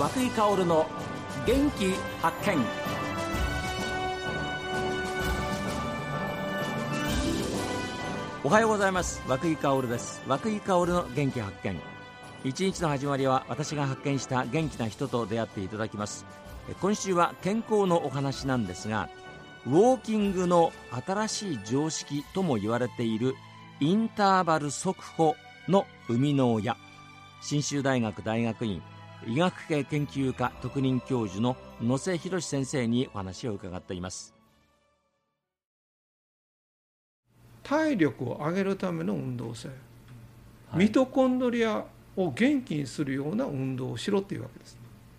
和久井薫の元気発見。おはようございます。和久井薫です。和久井薫の元気発見。一日の始まりは私が発見した元気な人と出会っていただきます。今週は健康のお話なんですがウォーキングの新しい常識とも言われているインターバル速歩の生みの親。信州大学大学院医学系研究科特任教授の野瀬博先生にお話を伺っています。体力を上げるための運動性、はい、ミトコンドリアを元気にするような運動をしろっていうわけです。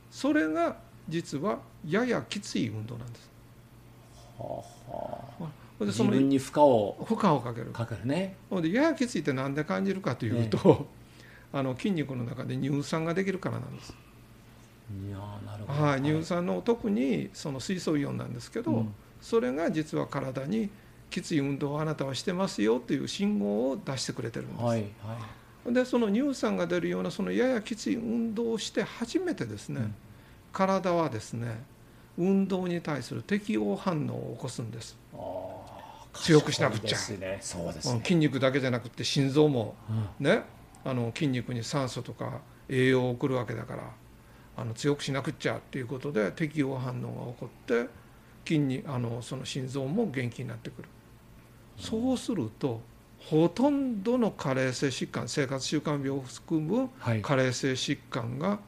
それが実はややきつい運動なんです。はあはあ。自分に負荷を負荷をかける。かけるね。でややきついって何で感じるかというと、ね、あの筋肉の中で乳酸ができるからなんです。いやなるほど、はい、乳酸の特にその水素イオンなんですけど、うん、それが実は体にきつい運動をあなたはしてますよという信号を出してくれてるんです、はいはい、でその乳酸が出るようなそのややきつい運動をして初めてですね、うん、体はですね運動に対する適応反応を起こすんです。強くしなくちゃ、ね。そうです、ね、筋肉だけじゃなくて心臓も、うん、ねあの筋肉に酸素とか栄養を送るわけだからあの強くしなくちゃっていうことで適応反応が起こって筋にあのその心臓も元気になってくる、うん、そうするとほとんどの加齢性疾患生活習慣病を含む加齢性疾患が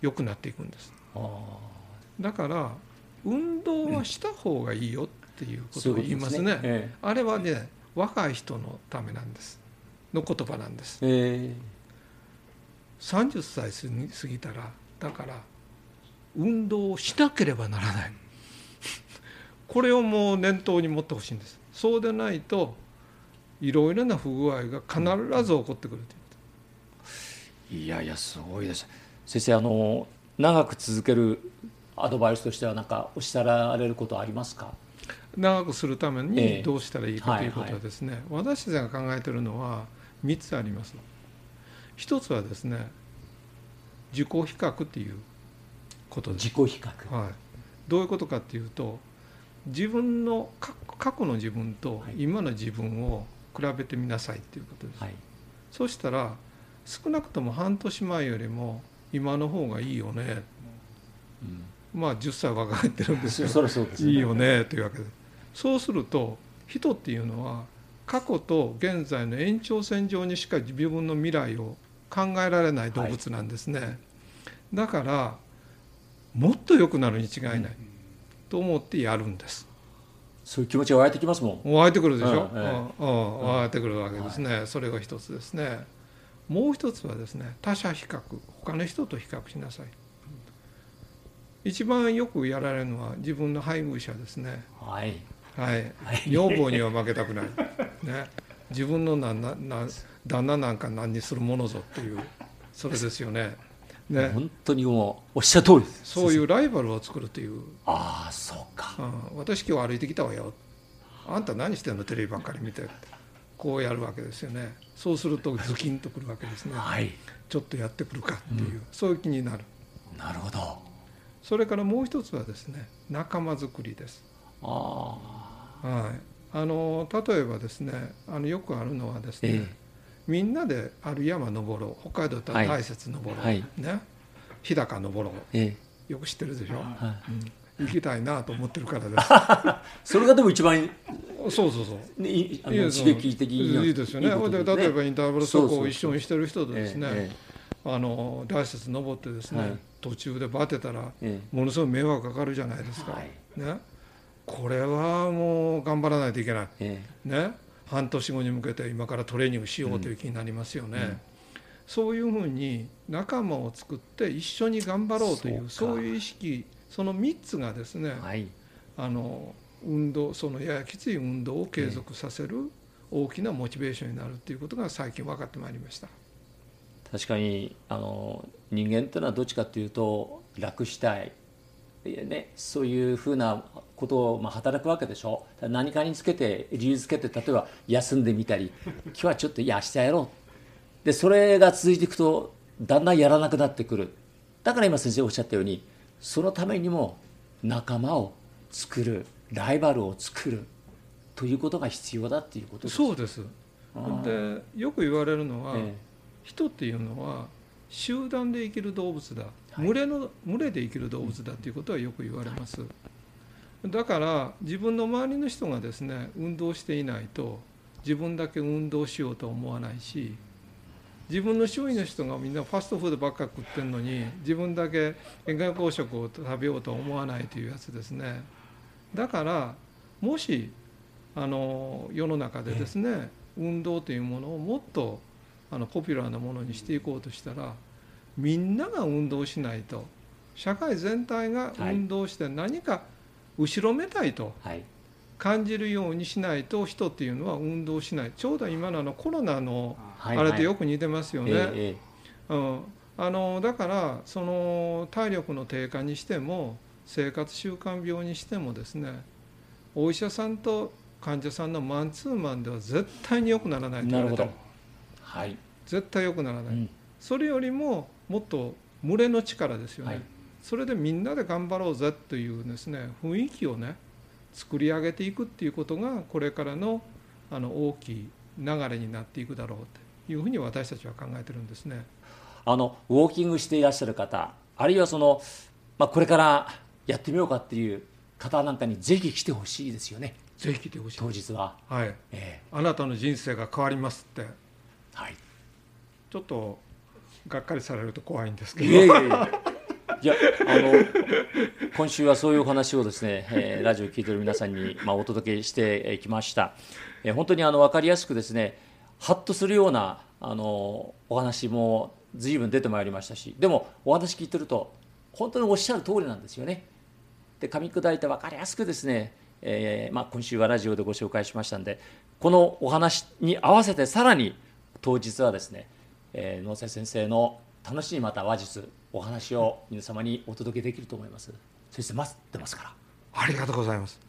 良くなっていくんです、はい、だから運動はした方がいいよっていうことを言いますね、ねええ、あれはね若い人のためなんですの言葉なんです、えー、30歳過ぎたらだから運動をしなければならない。これをもう念頭に持ってほしいんです。そうでないといろいろな不具合が必ず起こってくるといやいやすごいです。先生あの長く続けるアドバイスとしては何かおっしゃられることありますか？長くするためにどうしたらいいかということはですね、えーはいはい、私たちが考えているのは3つあります。一つはですね自己比較っていうことです。自己比較、はい、どういうことかっていうと自分の過去の自分と今の自分を比べてみなさいっていうことです、はい、そしたら少なくとも半年前よりも今の方がいいよね、うん、まあ10歳若返ってるんですけどいいよね。というわけで。そうすると人っていうのは過去と現在の延長線上にしか自分の未来を考えられない動物なんですね、はい、だからもっと良くなるに違いない、と思ってやるんです。そういう気持ちが湧いてきますもん。湧いてくるでしょ、うんうん、湧いてくるわけですね、はい、それが一つですね。もう一つはですね他者比較他の人と比較しなさい。一番よくやられるのは自分の配偶者ですね。はい。はい、女房には負けたくない、ね、自分のななな旦那なんか何にするものぞっていう。それですよね。ね、本当にもうおっしゃる通りです。そういうライバルを作るという。ああそうか、うん、私今日歩いてきたわよ。あんた何してんのテレビばっかり見て。こうやるわけですよね。そうするとズキンとくるわけですね、はい、ちょっとやってくるかっていう、うん、そういう気になる。なるほど。それからもう一つはですね仲間づくりです。ああ。はい、あの例えばですねあのよくあるのはですね、ええ、みんなである山登ろう北海道だったら大雪登ろう、はい、ね。日高登ろう、ええ、よく知ってるでしょ、はい、うん、行きたいなと思ってるからです。それがでも一番そうそうそう。いあの刺激的いいですよね、ね、で例えばインターバル走行を一緒にしてる人とですねあの大雪登ってですね、はい、途中でバテたらものすごい迷惑かかるじゃないですか、はい、ねこれはもう頑張らないといけない、ええ、ね、半年後に向けて今からトレーニングしようという気になりますよね。うん、そういうふうに仲間を作って一緒に頑張ろうというそういう意識その3つがですね、はい、あの運動そのややきつい運動を継続させる大きなモチベーションになるということが最近分かってまいりました。確かにあの人間というのはどっちかというと楽したい。ね、そういうふうなことをまあ働くわけでしょ。何かにつけて理由つけて例えば休んでみたり今日はちょっといや明日やろう。でそれが続いていくとだんだんやらなくなってくる。だから今先生おっしゃったようにそのためにも仲間を作るライバルを作るということが必要だっていうことです。そうです。でよく言われるのは、ええ、人っていうのは集団で生きる動物だ、はい、群れの群れで生きる動物だっていうことはよく言われます、だから自分の周りの人がですね運動していないと自分だけ運動しようと思わないし自分の周囲の人がみんなファストフードばっか食ってるのに自分だけ健康食を食べようと思わないというやつですね。だからもしあの世の中でですね、運動というものをもっとあのポピュラーなものにしていこうとしたらみんなが運動しないと社会全体が運動して何か後ろめたいと。感じるようにしないと人っていうのは運動しない。ちょうど今のあのコロナのあれとよく似てますよね。うん、あのだからその体力の低下にしても生活習慣病にしてもですねお医者さんと患者さんのマンツーマンでは絶対に良くならないと言われたはい、絶対良くならない、うん、それよりももっと群れの力ですよね、はい、それでみんなで頑張ろうぜというですね雰囲気をね作り上げていくっていうことがこれからのあの大きい流れになっていくだろうというふうに私たちは考えてるんですね。あのウォーキングしていらっしゃる方あるいはその、まあ、これからやってみようかっていう方なんかにぜひ来てほしいですよね。ぜひ来てほしい。当日は、はい。えー、あなたの人生が変わりますって、はい、ちょっとがっかりされると怖いんですけど。いやいやいやいやあの今週はそういうお話をですね、えー、ラジオを聴いている皆さんに、まあ、お届けしてきました、えー、本当にあの分かりやすくですねハッとするようなあのお話も随分出てまいりましたしでもお話聞いてると本当におっしゃる通りなんですよね。で噛み砕いて分かりやすくですね、えーまあ、今週はラジオでご紹介しましたんでこのお話に合わせてさらに当日はですね、えー、能勢先生の楽しいまた話術お話を皆様にお届けできると思います。先生待ってますから。ありがとうございます。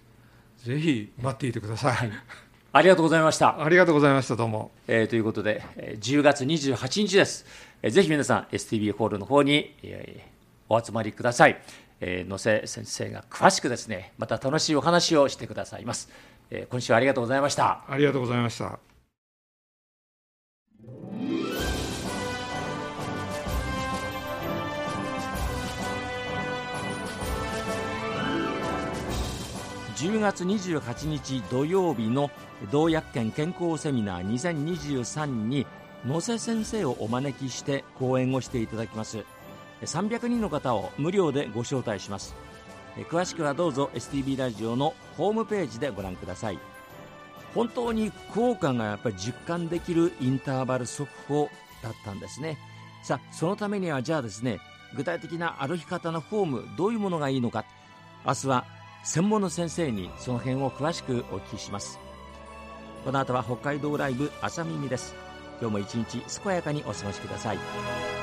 ぜひ待っていてください、はい、ありがとうございました。ありがとうございました。どうも、えー、ということで10月28日です、えー、ぜひ皆さん STB ホールの方に、えー、お集まりください、えー、野瀬先生が詳しくですねまた楽しいお話をしてくださいます、えー、今週はありがとうございました。ありがとうございました10月28日土曜日の同薬研健康セミナー2023に野瀬先生をお招きして講演をしていただきます。300人の方を無料でご招待します。詳しくはどうぞ STB ラジオのホームページでご覧ください。本当に効果がやっぱり実感できるインターバル速報だったんですね。さあそのためにはじゃあですね具体的な歩き方のフォームどういうものがいいのか。明日は専門の先生にその辺を詳しくお聞きします。この後は北海道ライブ朝耳です。今日も一日健やかにお過ごしください。